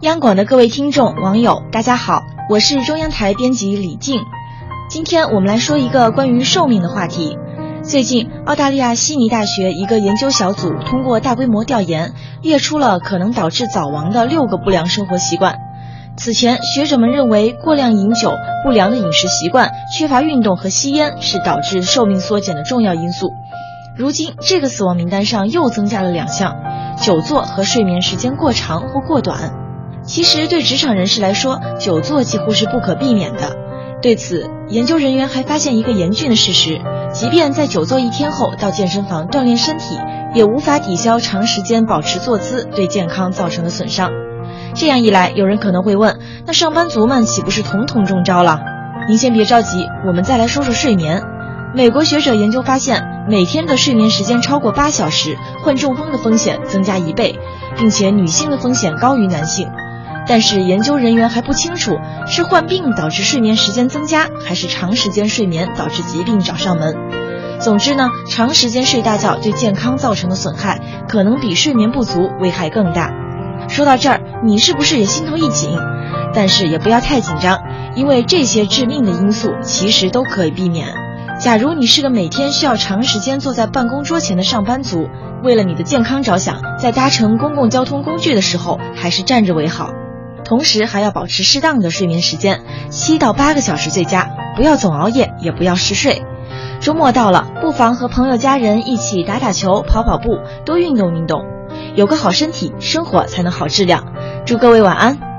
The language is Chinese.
央广的各位听众、网友，大家好，我是中央台编辑李静。今天我们来说一个关于寿命的话题。最近，澳大利亚悉尼大学一个研究小组通过大规模调研，列出了可能导致早亡的六个不良生活习惯。此前，学者们认为过量饮酒、不良的饮食习惯、缺乏运动和吸烟是导致寿命缩减的重要因素。如今，这个死亡名单上又增加了两项：久坐和睡眠时间过长或过短。其实，对职场人士来说，久坐几乎是不可避免的。对此，研究人员还发现一个严峻的事实：即便在久坐一天后到健身房锻炼身体，也无法抵消长时间保持坐姿对健康造成的损伤。这样一来，有人可能会问：那上班族们岂不是统统中招了？您先别着急，我们再来说说睡眠。美国学者研究发现，每天的睡眠时间超过八小时，患中风的风险增加一倍，并且女性的风险高于男性。但是研究人员还不清楚是患病导致睡眠时间增加，还是长时间睡眠导致疾病找上门。总之呢，长时间睡大觉对健康造成的损害，可能比睡眠不足危害更大。说到这儿，你是不是也心头一紧？但是也不要太紧张，因为这些致命的因素其实都可以避免。假如你是个每天需要长时间坐在办公桌前的上班族，为了你的健康着想，在搭乘公共交通工具的时候，还是站着为好。同时还要保持适当的睡眠时间，七到八个小时最佳，不要总熬夜，也不要嗜睡。周末到了，不妨和朋友家人一起打打球、跑跑步，多运动运动，有个好身体，生活才能好质量。祝各位晚安。